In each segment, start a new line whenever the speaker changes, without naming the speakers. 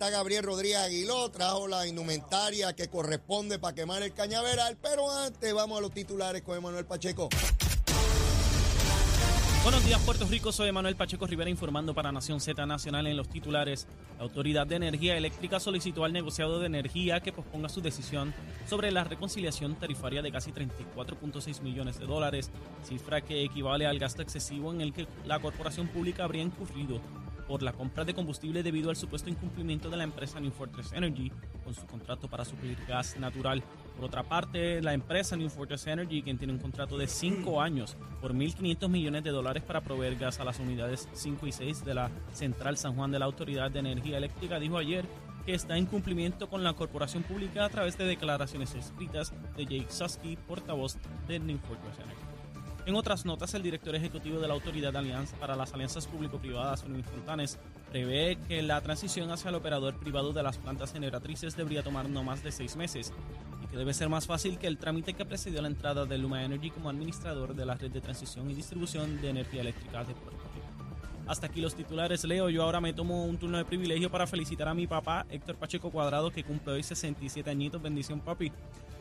Está Gabriel Rodríguez Aguiló, trajo la indumentaria que corresponde para quemar el cañaveral, pero antes vamos a los titulares con Emanuel Pacheco.
Buenos días, Puerto Rico. Soy Manuel Pacheco Rivera informando para Nación Z Nacional en los titulares. La Autoridad de Energía Eléctrica solicitó al negociado de energía que posponga su decisión sobre la reconciliación tarifaria de casi 34.6 millones de dólares, cifra que equivale al gasto excesivo en el que la corporación pública habría incurrido por la compra de combustible debido al supuesto incumplimiento de la empresa New Fortress Energy con su contrato para suplir gas natural. Por otra parte, la empresa New Fortress Energy, quien tiene un contrato de 5 años por 1.500 millones de dólares para proveer gas a las unidades 5 y 6 de la Central San Juan de la Autoridad de Energía Eléctrica, dijo ayer que está en cumplimiento con la corporación pública a través de declaraciones escritas de Jake Susky, portavoz de New Fortress Energy. En otras notas, el director ejecutivo de la Autoridad de Alianza para las Alianzas Público-Privadas, Fermín Fontanes, prevé que la transición hacia el operador privado de las plantas generatrices debería tomar no más de seis meses y que debe ser más fácil que el trámite que precedió la entrada de Luma Energy como administrador de la red de transición y distribución de energía eléctrica de Puerto. Hasta aquí los titulares, Leo. Yo ahora me tomo un turno de privilegio para felicitar a mi papá, Héctor Pacheco Cuadrado, que cumple hoy 67 añitos. Bendición, papi.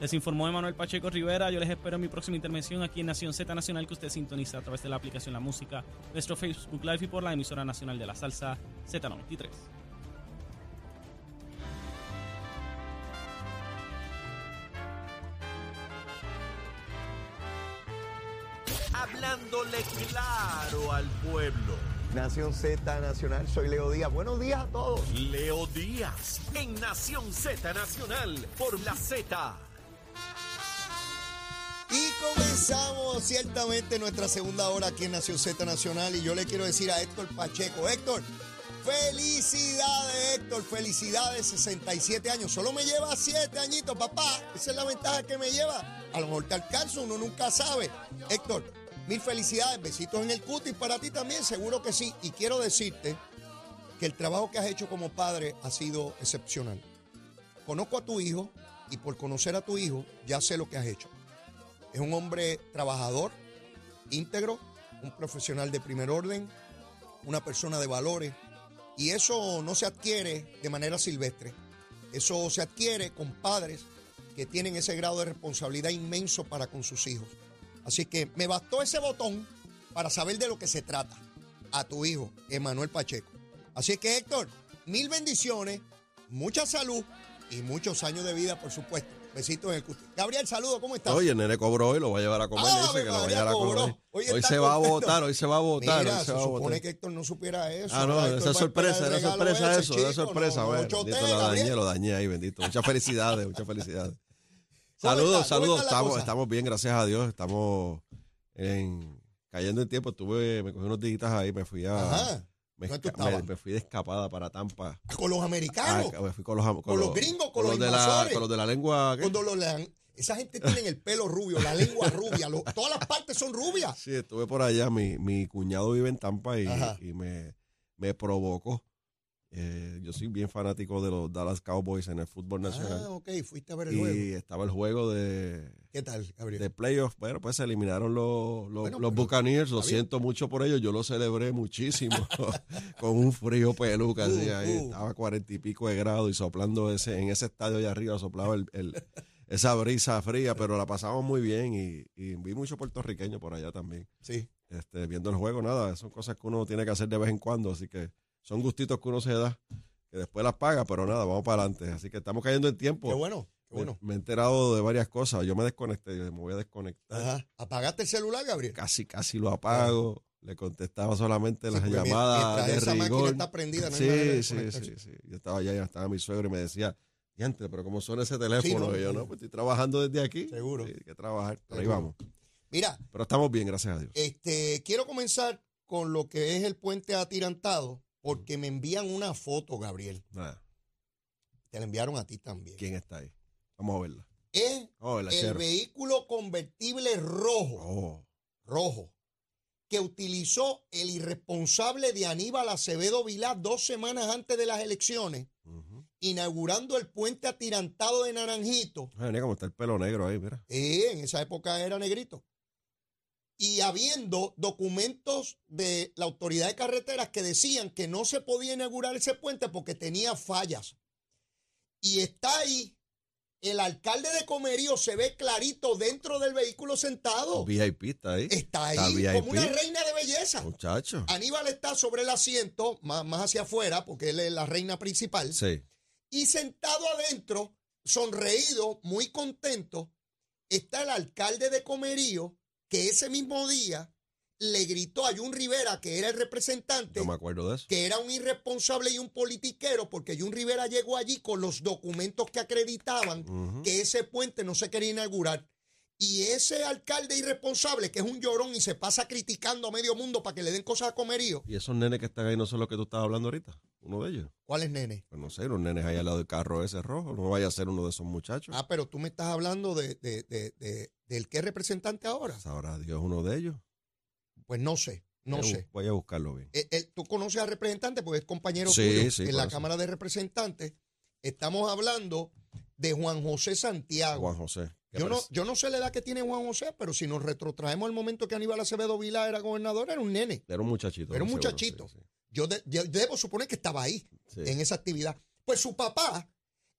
Les informó Emanuel Pacheco Rivera. Yo les espero en mi próxima intervención aquí en Nación Z Nacional, que usted sintoniza a través de la aplicación La Música, nuestro Facebook Live y por la emisora nacional de la salsa Z93.
Hablándole claro al pueblo.
Nación Z Nacional, soy Leo Díaz. Buenos días a todos.
Leo Díaz en Nación Z Nacional por la Z.
Y comenzamos ciertamente nuestra segunda hora aquí en Nación Z Nacional y yo le quiero decir a Héctor Pacheco, Héctor, felicidades Héctor, felicidades, 67 años, solo me lleva 7 añitos, papá, esa es la ventaja que me lleva, a lo mejor te alcanzo, uno nunca sabe. Héctor, mil felicidades, besitos en el cutis para ti también, seguro que sí, y quiero decirte que el trabajo que has hecho como padre ha sido excepcional. Conozco a tu hijo y por conocer a tu hijo ya sé lo que has hecho. Es un hombre trabajador, íntegro, un profesional de primer orden, una persona de valores. Y eso no se adquiere de manera silvestre. Eso se adquiere con padres que tienen ese grado de responsabilidad inmenso para con sus hijos. Así que me bastó ese botón para saber de lo que se trata. A tu hijo, Emanuel Pacheco. Así que Héctor, mil bendiciones, mucha salud y muchos años de vida, por supuesto. Besitos en el cutis. Gabriel, saludo, ¿cómo estás?
Oye, el nene cobró y lo va a llevar a comer.
Ah,
dice que lo va a
María,
llevar a
cobró.
comer.
Hoy
Hoy, se va a votar, hoy se va a votar.
Mira,
hoy se
se
va a
supone
votar.
que Héctor no supiera eso.
Ah, no, esa sorpresa, era sorpresa eso, era sorpresa.
no,
bueno,
no
bendito, lo dañé, lo dañé ahí, bendito. Muchas felicidades, muchas felicidades.
¿Cómo
Saludos, saludos.
la
Estamos, estamos bien, gracias a Dios. Estamos en, cayendo en tiempo. Estuve, me cogí unos días ahí, me fui a.
Ajá.
Me,
¿Dónde tú
esca- me- me fui de escapada para Tampa.
Con los americanos.
Ah, me fui con los, con,
Con los gringos, con los
de la, con los de la lengua. ¿qué?
Cuando lo lean, esa gente tiene el pelo rubio, la lengua rubia, todas las partes son rubias.
Sí, estuve por allá. Mi, mi cuñado vive en Tampa y me, me provocó. Eh, yo soy bien fanático de los Dallas Cowboys en el fútbol nacional.
Ah, ok, fuiste a ver el
y
juego.
estaba el juego de,
¿Qué tal, Gabriel?
de playoffs. Bueno, pues se eliminaron los, los,
Bueno,
los Buccaneers. Lo siento mucho por ello. Yo lo celebré muchísimo. con un frío peluca. así,
Uh,
ahí
uh.
Estaba a cuarenta y pico de grados y soplando ese, en ese estadio allá arriba, soplaba el, el- esa brisa fría, pero la pasamos muy bien y, y vi muchos puertorriqueños por allá también
Sí.
este, viendo el juego, nada, son cosas que uno tiene que hacer de vez en cuando, así que son gustitos que uno se da, que después las paga, pero nada, vamos para adelante. Así que estamos cayendo en tiempo.
Qué bueno, qué bueno.
Me, he enterado de varias cosas. Yo me desconecté, me voy a desconectar.
Ajá. ¿Apagaste el celular, Gabriel?
Casi, casi lo apago. Le contestaba solamente
Sí,
las llamadas de
esa máquina está prendida, no hay
sí, sí, sí, sí. Yo estaba allá, estaba mi suegro y me decía, diantre, pero ¿cómo suena ese teléfono?
no,
y yo,
sí.
no, pues estoy trabajando desde aquí.
Seguro.
Sí, hay que trabajar. Pero ahí vamos.
Mira,
Pero estamos bien, gracias a Dios.
este, quiero comenzar con lo que es el puente atirantado, porque me envían una foto, Gabriel.
Nada.
Te la enviaron a ti también.
¿Quién está ahí? Vamos a verla.
Es
verla,
el
Chero.
vehículo convertible rojo,
Oh,
rojo, que utilizó el irresponsable de Aníbal Acevedo Vilá dos semanas antes de las elecciones, inaugurando el puente atirantado de Naranjito.
Ay, mira cómo está el pelo negro ahí, mira.
Eh, en esa época era negrito. Y habiendo documentos de la autoridad de carreteras que decían que no se podía inaugurar ese puente porque tenía fallas. Y está ahí, el alcalde de Comerío se ve clarito dentro del vehículo sentado.
VIP está ahí.
Está
Está
ahí
VIP.
como una reina de belleza.
Muchacho.
Aníbal está sobre el asiento, más, más hacia afuera, porque él es la reina principal.
Sí.
Y sentado adentro, sonreído, muy contento, está el alcalde de Comerío, que ese mismo día le gritó a Jun Rivera, que era el representante,
Yo me acuerdo de eso.
que era un irresponsable y un politiquero, porque Jun Rivera llegó allí con los documentos que acreditaban que ese puente no se quería inaugurar. Y ese alcalde irresponsable, que es un llorón y se pasa criticando a medio mundo para que le den cosas a Comerío,
Y esos nenes que están ahí no son los que tú estabas hablando ahorita. Uno de ellos.
¿cuál es nene?
Pues no sé, los nenes ahí al lado del carro ese rojo. No vaya a ser uno de esos muchachos.
Ah, pero tú me estás hablando de, de- de- de- del que es representante ahora.
Pues Sabrá Dios uno de ellos.
Pues no sé, no
Voy
sé.
Voy a buscarlo bien.
Eh, eh, tú conoces al representante porque es compañero
Sí,
tuyo
sí,
en la
eso.
Cámara de Representantes. Estamos hablando de Juan José Santiago.
Juan José. ¿qué
Yo no, yo no sé la edad que tiene Juan José, pero si nos retrotraemos al momento que Aníbal Acevedo Vila era gobernador, era un nene.
Era un muchachito.
Era un
seguro,
muchachito.
sí,
Yo, de- yo debo suponer que estaba ahí, en esa actividad. Pues su papá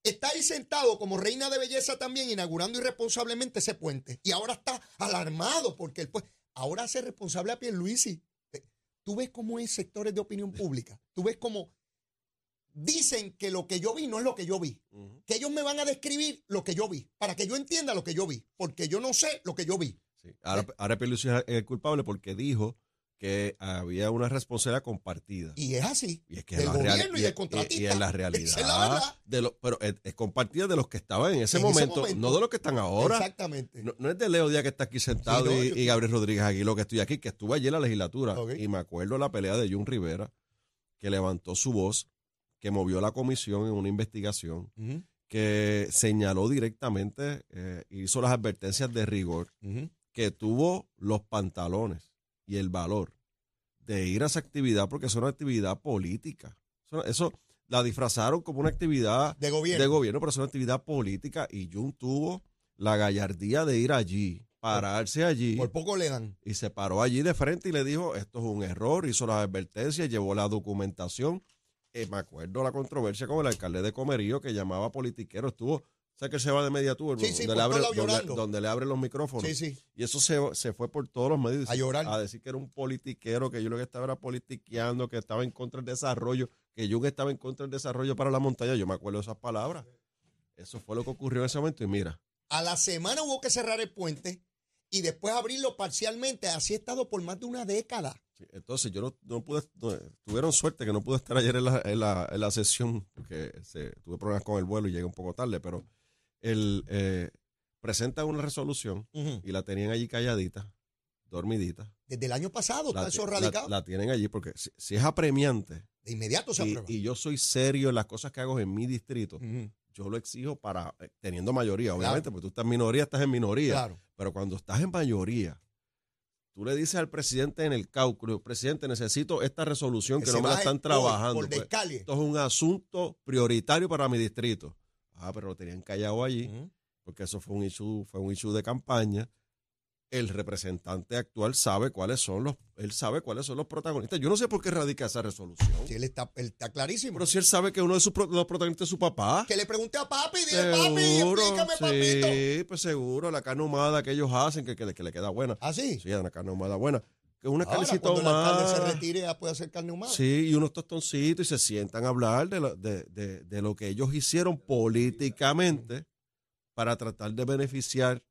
está ahí sentado como reina de belleza también, inaugurando irresponsablemente ese puente. Y ahora está alarmado porque el pues, ahora hace responsable a Pierluisi. Tú ves cómo es sectores de opinión pública. Tú ves cómo dicen que lo que yo vi no es lo que yo vi. Que ellos me van a describir lo que yo vi, para que yo entienda lo que yo vi, porque yo no sé lo que yo vi.
Sí. Ahora, ahora Pierluisi es el culpable porque dijo que había una responsabilidad compartida.
Y es así.
Y es que
del
es la real-
gobierno y
y-
del contratista.
Y, la realidad.
Es la
de lo- pero es, es compartida de los que estaban en ese,
En ese
momento, no de los que están ahora.
Exactamente.
No, no es de Leo Díaz que está aquí sentado
Sí, no,
y,
yo-
y Gabriel Rodríguez Aguiló que estoy aquí, que estuvo allí en la legislatura. Y me acuerdo la pelea de Jun Rivera, que levantó su voz, que movió la comisión en una investigación, que señaló directamente, eh, hizo las advertencias de rigor, que tuvo los pantalones y el valor de ir a esa actividad porque es una actividad política. Eso, eso la disfrazaron como una actividad
De gobierno.
de gobierno, pero es una actividad política y Jun tuvo la gallardía de ir allí, pararse allí
Por poco le dan.
y se paró allí de frente y le dijo, esto es un error, hizo las advertencias, llevó la documentación. Eh, me acuerdo la controversia con el alcalde de Comerío que llamaba politiquero, estuvo, ¿sabes que se va de media tour?
Sí, sí,
donde, le abre- donde- le abren los micrófonos.
Sí.
Y eso se, se fue por todos los medios
A llorar.
a decir que era un politiquero, que yo lo que estaba era politiqueando, que estaba en contra del desarrollo, que yo que estaba en contra del desarrollo para la montaña. Yo me acuerdo de esas palabras. Eso fue lo que ocurrió en ese momento. Y mira,
A la semana hubo que cerrar el puente y después abrirlo parcialmente. Así ha estado por más de una década.
entonces yo no, no pude, no, tuvieron suerte que no pude estar ayer en la, en la, en la sesión, porque se, tuve problemas con el vuelo y llegué un poco tarde, pero el, eh, presentan una resolución y la tenían allí calladita, dormidita.
Desde el año pasado
La,
está eso radicado.
la tienen allí porque si, si es apremiante,
de inmediato se
y,
aprueba.
y yo soy serio en las cosas que hago en mi distrito, yo lo exijo para, eh, teniendo mayoría, obviamente, porque tú estás en minoría, estás en minoría,
Claro.
pero cuando estás en mayoría, tú le dices al presidente en el cálculo, presidente, necesito esta resolución que,
Que
no me la están trabajando.
por
pues,
descalie.
esto es un asunto prioritario para mi distrito. Ah, pero lo tenían callado allí,
Ujú.
porque eso fue un issue, fue un issue de campaña. El representante actual sabe cuáles son los, él sabe cuáles son los protagonistas. Yo no sé por qué radica esa resolución.
Sí, él está, él está clarísimo.
Pero si él sabe que uno de sus los protagonistas es su papá.
que le pregunté a papi, dile papi, explícame, papito.
sí, pues seguro, la carne ahumada que ellos hacen, que, que le, que le queda buena.
¿Ah, sí?
Sí, una carne ahumada buena. Que una
Ahora,
carnecita
cuando se retire, ya puede hacer carne humana.
Sí, y unos tostoncitos y se sientan a hablar de lo, de, de- de lo que ellos hicieron políticamente para tratar de beneficiar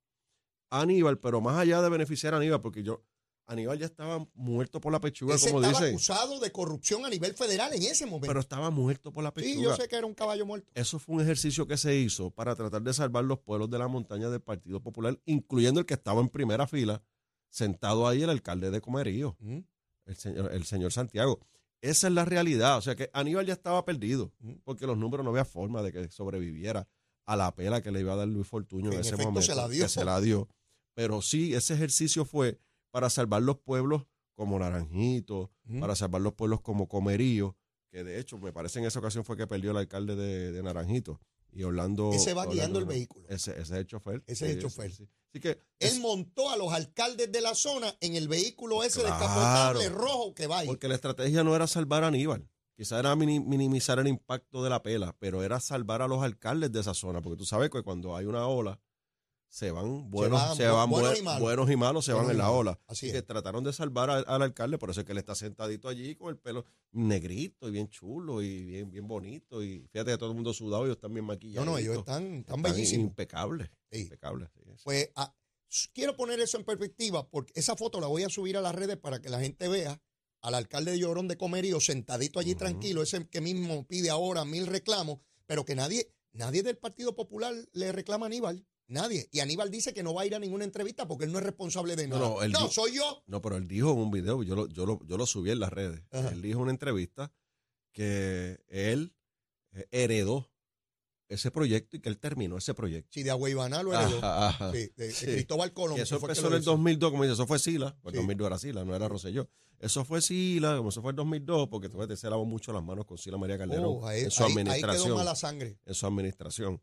a Aníbal, pero más allá de beneficiar a Aníbal, porque yo, Aníbal ya estaba muerto por la pechuga,
Ese
como
estaba
dicen,
acusado de corrupción a nivel federal en ese momento.
pero estaba muerto por la
sí,
pechuga.
yo sé que era un caballo muerto.
Eso fue un ejercicio que se hizo para tratar de salvar los pueblos de la montaña del Partido Popular, incluyendo el que estaba en primera fila, sentado ahí el alcalde de Comerío,
Ujú.
el señor, el señor Santiago. esa es la realidad. O sea que Aníbal ya estaba perdido,
Ujú.
porque los números no había forma de que sobreviviera a la pela que le iba a dar Luis Fortuño en
en
ese momento.
se la dio.
que se la dio. Pero sí, ese ejercicio fue para salvar los pueblos como Naranjito,
Ujú.
para salvar los pueblos como Comerío, que de hecho me parece en esa ocasión fue que perdió el alcalde de, de Naranjito. Y Orlando.
Ese va
Orlando-
guiando el vehículo.
Ese, ese es el chofer.
Ese es el chofer.
sí. Así que.
Él
es-
montó a los alcaldes de la zona en el vehículo ese
Claro.
descapotable rojo que va ahí.
Porque la estrategia no era salvar a Aníbal. Quizá era mini- minimizar el impacto de la pela, pero era salvar a los alcaldes de esa zona. Porque tú sabes que cuando hay una ola, se van buenos,
van
se van,
buenos
bue-
y malos.
buenos y malos, se
Buenos
van en la ola.
Así
Así que trataron de salvar al, al alcalde, por eso es que él está sentadito allí con el pelo negrito y bien chulo y bien, bien bonito. Y fíjate que todo el mundo sudado, ellos están bien
no,
maquillados.
no, ellos están, están bellísimos.
impecables.
Sí.
Impecables. sí.
Pues ah, s- quiero poner eso en perspectiva porque esa foto la voy a subir a las redes para que la gente vea al alcalde de Llorón de Comerío sentadito allí tranquilo, ese que mismo pide ahora mil reclamos, pero que nadie, nadie del Partido Popular le reclama a Aníbal. Nadie. Y Aníbal dice que no va a ir a ninguna entrevista porque él no es responsable de nada.
no,
soy yo.
No, pero él dijo en un video, yo lo, yo lo, yo lo subí en las redes.
Ajá.
Él dijo en una entrevista que él eh, heredó ese proyecto y que él terminó ese proyecto.
Si de Agua Ibaná lo heredó.
Ajá, ajá.
Sí, de, de
Sí.
Cristóbal Colón.
Que eso empezó
que
en el
hizo.
2002, como dice, eso fue Sila, pues
Sí.
el 2002 era Sila, no era Rosselló. Eso fue Sila, como eso fue el 2002, porque ves, se lavó mucho las manos con Sila María Calderón
Oh, ahí,
en su
ahí- ahí
administración.
quedó mala sangre.
en su administración.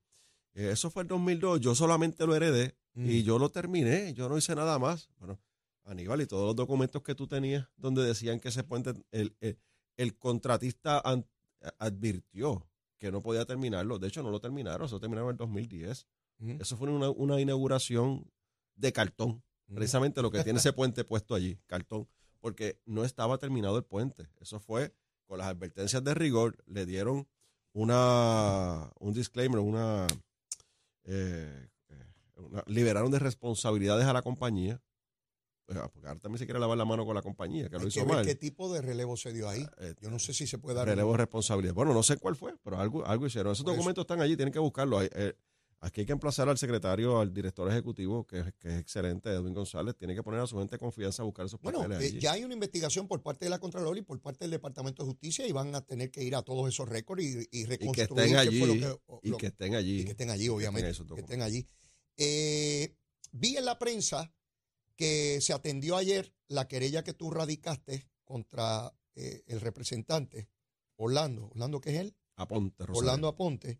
Eh, eso fue el 2002, yo solamente lo heredé
Mm.
y yo lo terminé, yo no hice nada más. Bueno, Aníbal, y todos los documentos que tú tenías donde decían que ese puente, el, el- el contratista an- advirtió que no podía terminarlo. De hecho, no lo terminaron, eso terminaron en el 2010.
Mm.
Eso fue una, una inauguración de cartón,
Mm.
precisamente lo que tiene ese puente puesto allí, cartón, porque no estaba terminado el puente. Eso fue con las advertencias de rigor, le dieron una un disclaimer, una, eh, eh, una- liberaron de responsabilidades a la compañía. Pues, ah, porque ahora también se quiere lavar la mano con la compañía, que lo
que
hizo
ver
mal.
qué tipo de relevo se dio ahí.
Eh,
Yo no sé si se puede dar.
Relevo de responsabilidad. Bueno, no sé cuál fue, pero algo, algo hicieron. Esos
Por eso.
documentos están allí, tienen que buscarlos. Eh, aquí hay que emplazar al secretario, al director ejecutivo, que, es- que es excelente, Edwin González. Tiene que poner a su gente de confianza a buscar esos
Bueno,
papeles
eh,
allí.
ya hay una investigación por parte de la Contralor y por parte del Departamento de Justicia y van a tener que ir a todos esos récords y, y
y que
reconstruir
estén
qué
allí.
fue lo que-
y
lo-
que estén allí.
y que estén allí,
Y que
obviamente.
esos
Que estén allí. Eh, vi en la prensa que se atendió ayer la querella que tú radicaste contra eh, el representante Orlando. Orlando, ¿qué es él?
Aponte, Rosario.
Orlando Aponte,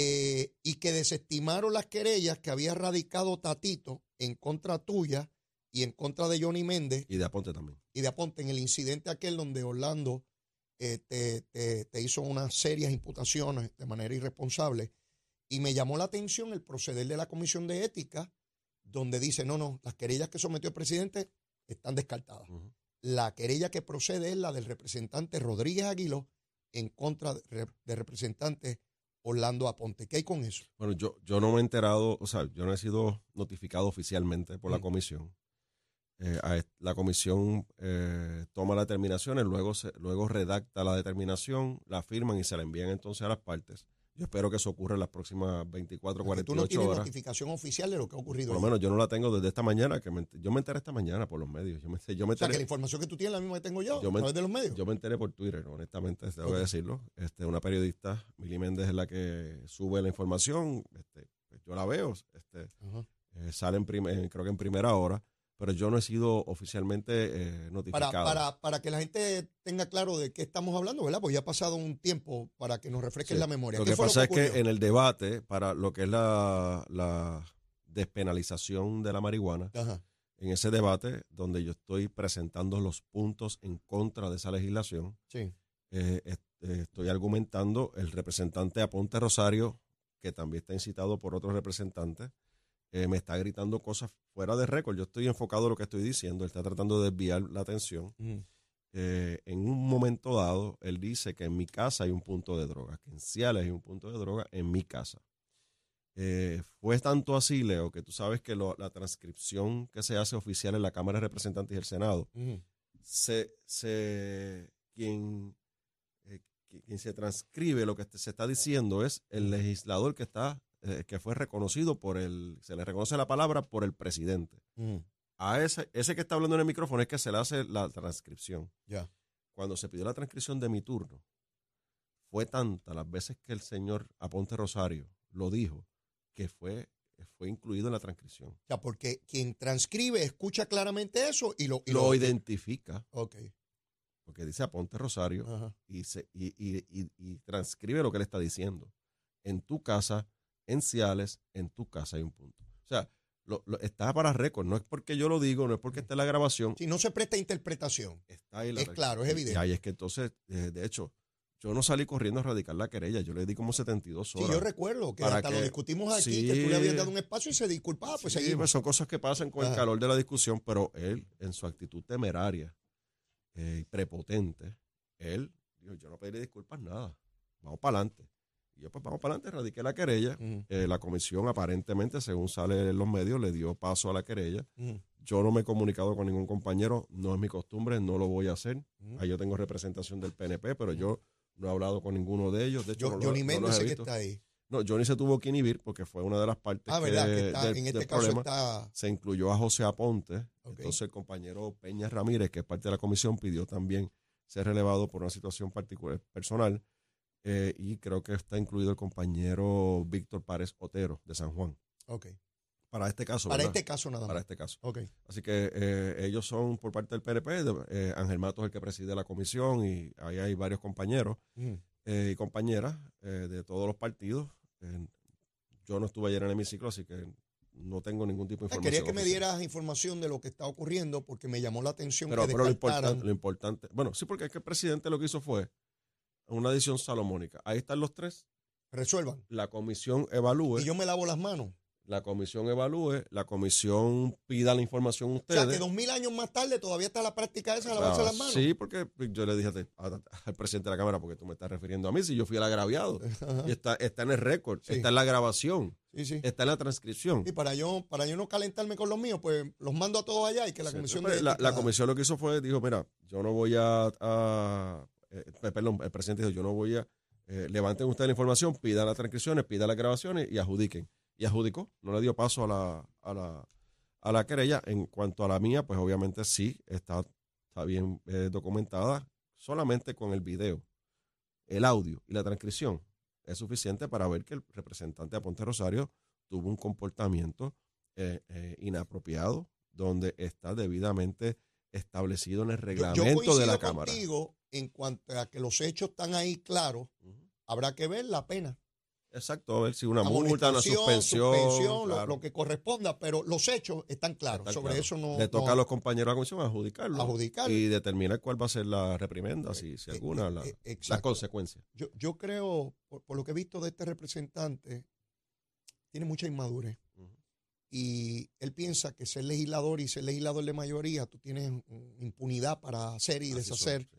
eh, y que desestimaron las querellas que había radicado Tatito en contra tuya y en contra de Johnny Méndez
Y de Aponte también.
y de Aponte en el incidente aquel donde Orlando eh, te, te- te hizo unas serias imputaciones de manera irresponsable. Y me llamó la atención el proceder de la Comisión de Ética, donde dice, no, no, las querellas que sometió el presidente están descartadas. La querella que procede es la del representante Rodríguez Aguilo en contra de- del representante Orlando Aponte. ¿Qué hay con eso?
Bueno, yo, yo no me he enterado, o sea, yo no he sido notificado oficialmente por la
Mm.
comisión. Eh, a la comisión eh, toma las determinaciones, luego, se, luego redacta la determinación, la firman y se la envían entonces a las partes. Yo espero que eso ocurra en las próximas 24,
Porque tú no
48
tienes
horas.
notificación oficial de lo que ha ocurrido.
Por lo menos yo no la tengo desde esta mañana, que me yo me enteré esta mañana por los medios. Yo me, yo me
o sea, que la
enteré,
información que tú tienes es la misma que tengo yo,
Yo
a través de los medios.
yo me enteré por Twitter, honestamente, tengo que decirlo. Este, una periodista, Mili Méndez, es la que sube la información. Este, pues yo la veo. Este,
Ajá.
eh, sale en creo que en primera hora, pero yo no he sido oficialmente eh,
para,
notificado.
para, para que la gente tenga claro de qué estamos hablando, ¿verdad? Pues ya ha pasado un tiempo para que nos refresquen
Sí.
la memoria.
Lo
¿Qué
que pasa es que en el debate para lo que es la, la despenalización de la marihuana,
Ajá.
en ese debate donde yo estoy presentando los puntos en contra de esa legislación,
Sí.
eh, est- eh, estoy argumentando el representante Aponte Rosario, que también está incitado por otros representantes, eh, me está gritando cosas fuera de récord. Yo estoy enfocado en lo que estoy diciendo, él está tratando de desviar la atención.
Mm.
Eh, en un momento dado, él dice que en mi casa hay un punto de droga, que en Ciales hay un punto de droga en mi casa. Eh, fue tanto así, Leo, que tú sabes que lo- la transcripción que se hace oficial en la Cámara de Representantes y el Senado se, se quien, eh, qui- quien se transcribe lo que se está diciendo es el legislador que está eh, que fue reconocido por el se le reconoce la palabra por el presidente
Ujú.
a ese ese que está hablando en el micrófono es que se le hace la transcripción
Ya.
cuando se pidió la transcripción de mi turno, fue tanta las veces que el señor Aponte Rosario lo dijo, que fue, fue incluido en la transcripción.
O sea, porque quien transcribe escucha claramente eso y lo, y
Lo identifica,
Ok.
porque dice Aponte Rosario, y, se, y, y- y- y transcribe lo que él está diciendo. En tu casa, en Ciales, en tu casa hay un punto. O sea, lo, lo- está para récord. No es porque yo lo digo, no es porque esté la grabación.
Si no se presta interpretación.
Está ahí la
Es claro, es evidente.
Y ahí es que entonces, eh, de hecho, yo no salí corriendo a radicar la querella. Yo le di como 72
Sí,
horas.
yo recuerdo que hasta lo discutimos aquí,
sí.
que tú le habías dado un espacio y se disculpaba, pues
Sí,
seguimos.
pues son cosas que pasan con
Ajá.
el calor de la discusión, pero él, en su actitud temeraria eh, y prepotente, él dijo, yo no pediré disculpas, nada. Vamos para adelante. Y yo, pues vamos para adelante, radiqué la querella. Eh, la comisión, aparentemente, según sale en los medios, le dio paso a la querella. Yo no me he comunicado con ningún compañero, no es mi costumbre, no lo voy a hacer. Ahí yo tengo representación del PNP, pero yo no he hablado con ninguno de ellos. De hecho,
Yo-
no, lo-
Johnny
no
sé que
visto.
está ahí.
No, Johnny se tuvo que inhibir porque fue una de las partes
Ah,
que,
¿verdad? Que está,
del-
en este
del
caso
problema.
está...
Se incluyó a José Aponte. Entonces el compañero Peña Ramírez, que es parte de la comisión, pidió también ser relevado por una situación particular personal. Eh, y creo que está incluido el compañero Víctor Párez Otero de San Juan.
Ok.
Para este caso,
Para
¿verdad?
este caso nada más.
Para este caso.
Ok.
Así que eh, ellos son por parte del de- eh, Ángel Matos es el que preside la comisión y ahí hay varios compañeros eh, y compañeras de todos los partidos. Yo no estuve ayer en el hemiciclo, así que no tengo ningún tipo de
Ah,
información.
Quería que me dieras información de lo que está ocurriendo porque me llamó la atención
Pero,
que
pero lo, importante, lo importante, bueno, sí, porque es que el presidente lo que hizo fue una decisión salomónica. Ahí están los tres.
Resuelvan.
La comisión evalúe,
Y yo me lavo las manos.
la comisión evalúe, la comisión pida la información a
O
ustedes.
sea, que dos mil años más tarde todavía está la práctica esa de lavarse
Ah,
las manos.
Sí, porque yo le dije a- a- al presidente de la Cámara, porque tú me estás refiriendo a mí, si yo fui el agraviado.
Ajá.
Y está, está en el récord,
Sí.
está en la grabación,
Sí, sí.
está en la transcripción.
Y para yo, para yo no calentarme con los míos, pues los mando a todos allá y que la comisión
pues,
de
la, la comisión lo que hizo fue, dijo, mira, yo no voy a, a- eh, perdón, el presidente dijo, yo no voy a, eh, levanten ustedes la información, pidan las transcripciones, pidan las grabaciones y adjudiquen. Y adjudicó, no le dio paso a la, a la, a la querella. En cuanto a la mía, pues obviamente sí, está, está bien eh, documentada, solamente con el video, el audio y la transcripción es suficiente para ver que el representante de Ponte Rosario tuvo un comportamiento inapropiado, donde está debidamente establecido en el
Yo- yo
reglamento de la Cámara.
contigo en cuanto a que los hechos están ahí claros, habrá que ver la pena.
Exacto, a ver si una multa, una suspensión.
suspensión, lo-
claro.
lo, que corresponda, pero los hechos están claros.
Está
Sobre
claro.
eso no.
Le toca
no-
a los compañeros de la comisión adjudicarlo.
Adjudicarlo.
Y determinar cuál va a ser la reprimenda, si, si
eh,
alguna,
eh,
la-
eh,
las consecuencias.
Yo, yo creo, por, por lo que he visto de este representante, tiene mucha inmadurez. Y él piensa que ser legislador y ser legislador de mayoría, tú tienes impunidad para hacer y
Así son,
deshacer.
sí.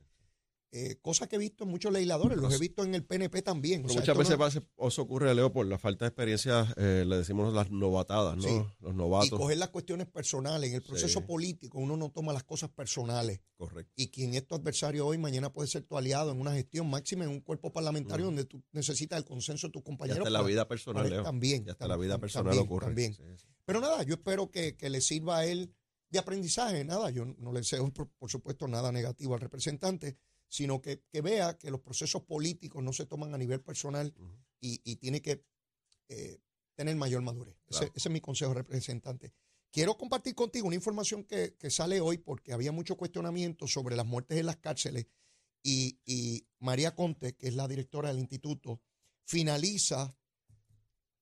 Eh, cosas que he visto en muchos legisladores, los he visto en el PNP también. O
Pero
sea,
muchas veces
no-
pasa- eso ocurre, Leo, por la falta de experiencia, eh, le decimos las novatadas, ¿no?
Sí.
Los
y
novatos.
coger las cuestiones personales. En el proceso
Sí.
político uno no toma las cosas personales.
Correcto.
Y quien es tu adversario hoy, mañana puede ser tu aliado en una gestión máxima en un cuerpo parlamentario donde tú necesitas el consenso de tus
Y
compañeros.
hasta la
para-
vida personal,
para-
Leo.
También.
Y hasta la vida personal
también,
ocurre.
también.
Sí, sí.
Pero nada, yo espero que, que le sirva a él de aprendizaje. Nada, yo no le deseo, por, por supuesto, nada negativo al representante, sino que, que vea que los procesos políticos no se toman a nivel personal y, y tiene que eh, tener mayor madurez. Ese, ese es mi consejo, representante. Quiero compartir contigo una información que, que sale hoy porque había mucho cuestionamiento sobre las muertes en las cárceles y, y María Conte, que es la directora del instituto, finaliza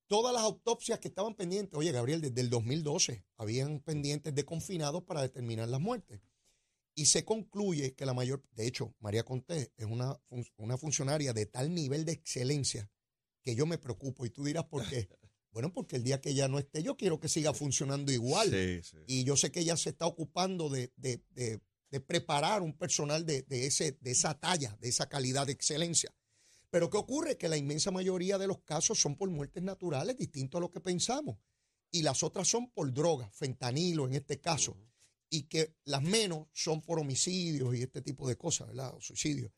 todas las autopsias que estaban pendientes. Oye, Gabriel, desde el 2012 habían pendientes de confinados para determinar las muertes. Y se concluye que la mayor, de hecho, María Conté es una, una funcionaria de tal nivel de excelencia que yo me preocupo. Y tú dirás, ¿por qué? Bueno, porque el día que ella no esté, yo quiero que siga funcionando igual.
Sí, sí.
Y yo sé que ella se está ocupando de, de- de- de preparar un personal de, de ese, de esa talla, de esa calidad de excelencia. Pero ¿qué ocurre? Que la inmensa mayoría de los casos son por muertes naturales, distinto a lo que pensamos. Y las otras son por drogas, fentanilo en este caso. Y que las menos son por homicidios y este tipo de cosas, ¿verdad? O suicidios.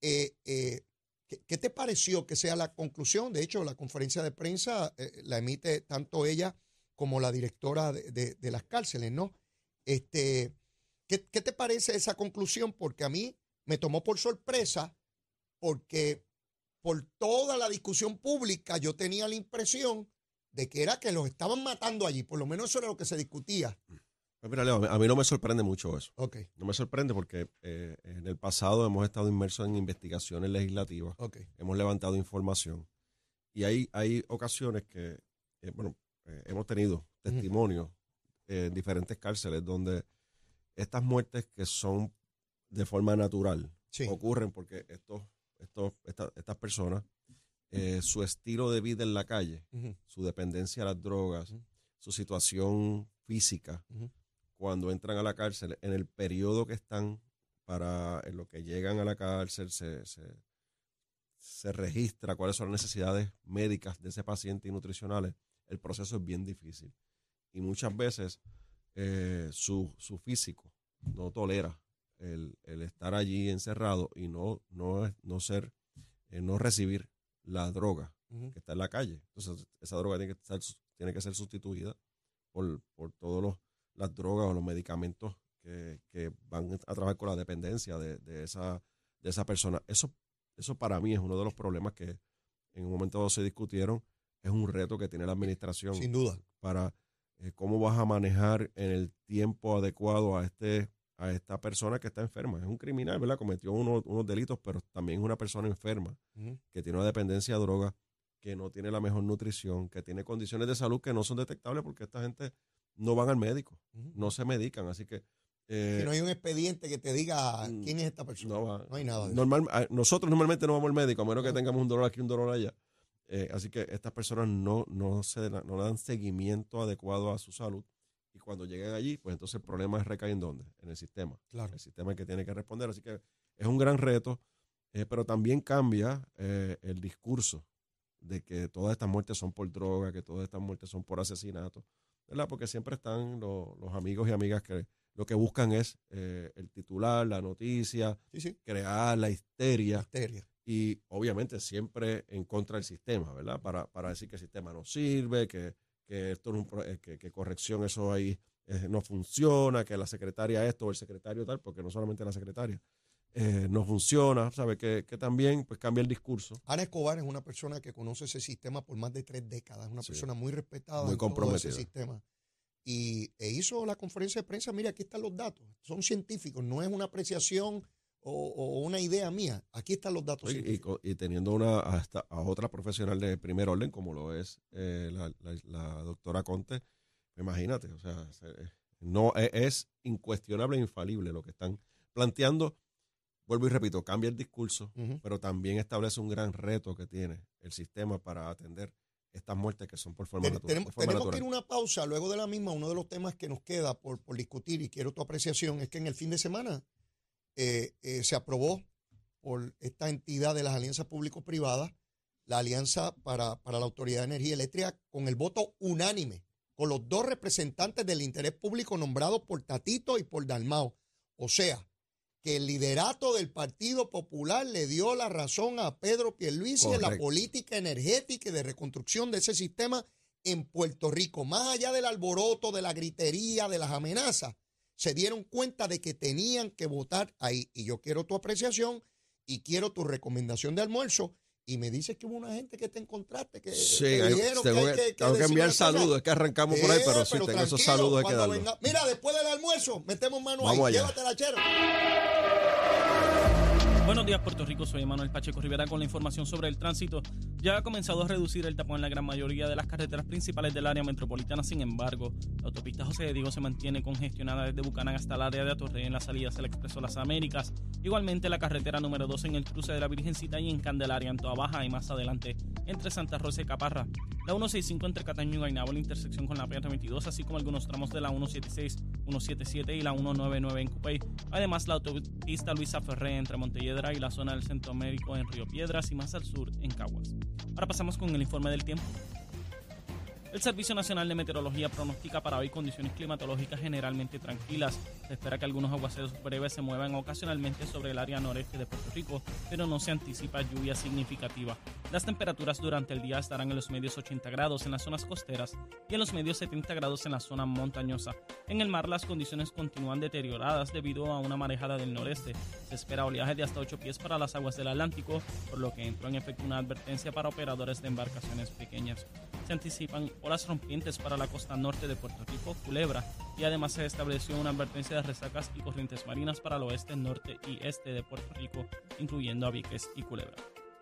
Eh, eh, ¿qué, te pareció que sea la conclusión? De hecho, la conferencia de prensa eh, la emite tanto ella como la directora de, las cárceles, ¿no? Este, ¿qué, qué te parece esa conclusión? Porque a mí me tomó por sorpresa porque por toda la discusión pública yo tenía la impresión de que era que los estaban matando allí, por lo menos eso era lo que se discutía.
Pues mira, Leo, a mí no me sorprende mucho eso.
Ok,
No me sorprende porque eh, en el pasado hemos estado inmersos en investigaciones legislativas,
ok.
hemos levantado información y hay, hay ocasiones que, eh, bueno, eh, hemos tenido testimonios en diferentes cárceles donde estas muertes que son de forma natural
Sí.
ocurren porque estos, estos, esta- estas personas, su estilo de vida en la calle, su dependencia a las drogas, su situación física. Cuando entran a la cárcel, en el periodo que están para en lo que llegan a la cárcel, se, se, se registra cuáles son las necesidades médicas de ese paciente y nutricionales, el proceso es bien difícil. Y muchas veces eh, su, su físico no tolera el, el estar allí encerrado y no, no, no ser, eh, no recibir la droga que está en la calle. Entonces, esa droga tiene que, estar, tiene que ser sustituida por, por todas las drogas o los medicamentos que, que van a trabajar con la dependencia de, de esa, de esa persona. Eso, eso para mí es uno de los problemas que en un momento dado se discutieron. Es un reto que tiene la administración
Sin duda.
para eh, cómo vas a manejar en el tiempo adecuado a este a esta persona que está enferma. Es un criminal, ¿verdad? Cometió uno- unos delitos, pero también es una persona enferma que tiene una dependencia a droga, que no tiene la mejor nutrición, que tiene condiciones de salud que no son detectables porque esta gente no van al médico, no se medican, así que eh,
no hay un expediente que te diga
mm,
quién es esta persona.
no, va-
No hay nada de
normal, a- nosotros normalmente no vamos al médico, a menos que tengamos un dolor aquí, un dolor allá. Eh, así que estas personas no, no, se, no dan seguimiento adecuado a su salud. Y cuando llegan allí, pues entonces el problema es recae en dónde? En el sistema.
Claro.
El sistema es que tiene que responder. Así que es un gran reto, eh, pero también cambia eh, el discurso de que todas estas muertes son por droga, que todas estas muertes son por asesinato, ¿verdad? Porque siempre están lo- los amigos y amigas que lo que buscan es eh, el titular, la noticia,
Sí, sí.
crear la histeria
Histeria.
y obviamente siempre en contra del sistema, ¿verdad? Para, para decir que el sistema no sirve, que, que esto no es un pro- eh, que, que corrección eso ahí eh, no funciona, que la secretaria esto o el secretario tal, porque no solamente la secretaria, eh, no funciona, ¿sabe? Que, que también pues cambia el discurso.
Ana Escobar es una persona que conoce ese sistema por más de tres décadas, es una
Sí.
persona muy respetada
Muy
en todo
comprometida.
ese sistema. Y e hizo la conferencia de prensa, mira, aquí están los datos, son científicos, no es una apreciación o, o una idea mía, aquí están los datos
Y, y teniendo una hasta a otra profesional de primer orden como lo es eh, la, la- la doctora Conte, imagínate, o sea, se- no e- es incuestionable e infalible lo que están planteando. Vuelvo y repito, cambia el discurso, pero también establece un gran reto que tiene el sistema para atender estas muertes que son por forma
Ten-
natural.
tenemos
de forma
tenemos que ir
natural.
a una pausa. Luego de la misma, uno de los temas que nos queda por, por discutir y quiero tu apreciación es que en el fin de semana eh, eh, se aprobó por esta entidad de las alianzas público-privadas la alianza para, para la Autoridad de Energía Eléctrica con el voto unánime, con los dos representantes del interés público nombrados por Tatito y por Dalmao. O sea, que el liderato del Partido Popular le dio la razón a Pedro Pierluisi en la política energética y de reconstrucción de ese sistema en Puerto Rico. Más allá del alboroto, de la gritería, de las amenazas, se dieron cuenta de que tenían que votar ahí. Y yo quiero tu apreciación y quiero tu recomendación de almuerzo. Y me dices que hubo una gente que te encontraste, que
Sí,
te dijeron que hay
que,
que,
tengo que enviar saludos, es que arrancamos por ahí,
Eh,
pero sí,
pero
tengo esos saludos hay que darlos.
venga- Mira, después del almuerzo, metemos mano
Vamos
ahí.
allá.
Llévatela, chero.
Buenos días, Puerto Rico. Soy Manuel Pacheco Rivera con la información sobre el tránsito. Ya ha comenzado a reducir el tapón en la gran mayoría de las carreteras principales del área metropolitana. Sin embargo, la autopista José de Diego se mantiene congestionada desde Bucanán hasta el área de Atorrey en las salidas del Expreso Las Américas. Igualmente, la carretera número 2 en el cruce de la Virgencita y en Candelaria, en Toa Baja y más adelante entre Santa Rosa y Caparra. La 165 entre Cataño y Guaynabo, la intersección con la PR22, así como algunos tramos de la 176, 177 y la 199 en Cupey. Además, la autopista Luisa Ferré entre Montelledra y la zona del Centro Médico en Río Piedras y más al sur en Caguas. Ahora pasamos con el informe del tiempo. El Servicio Nacional de Meteorología pronostica para hoy condiciones climatológicas generalmente tranquilas. Se espera que algunos aguaceros breves se muevan ocasionalmente sobre el área noreste de Puerto Rico, pero no se anticipa lluvia significativa. Las temperaturas durante el día estarán en los medios 80 grados en las zonas costeras y en los medios 70 grados en la zona montañosa. En el mar las condiciones continúan deterioradas debido a una marejada del noreste. Se espera oleaje de hasta 8 pies para las aguas del Atlántico, por lo que entró en efecto una advertencia para operadores de embarcaciones pequeñas. Se anticipan olas rompientes para la costa norte de Puerto Rico, Culebra, y además se estableció una advertencia de resacas y corrientes marinas para el oeste, norte y este de Puerto Rico, incluyendo a Vieques y Culebra.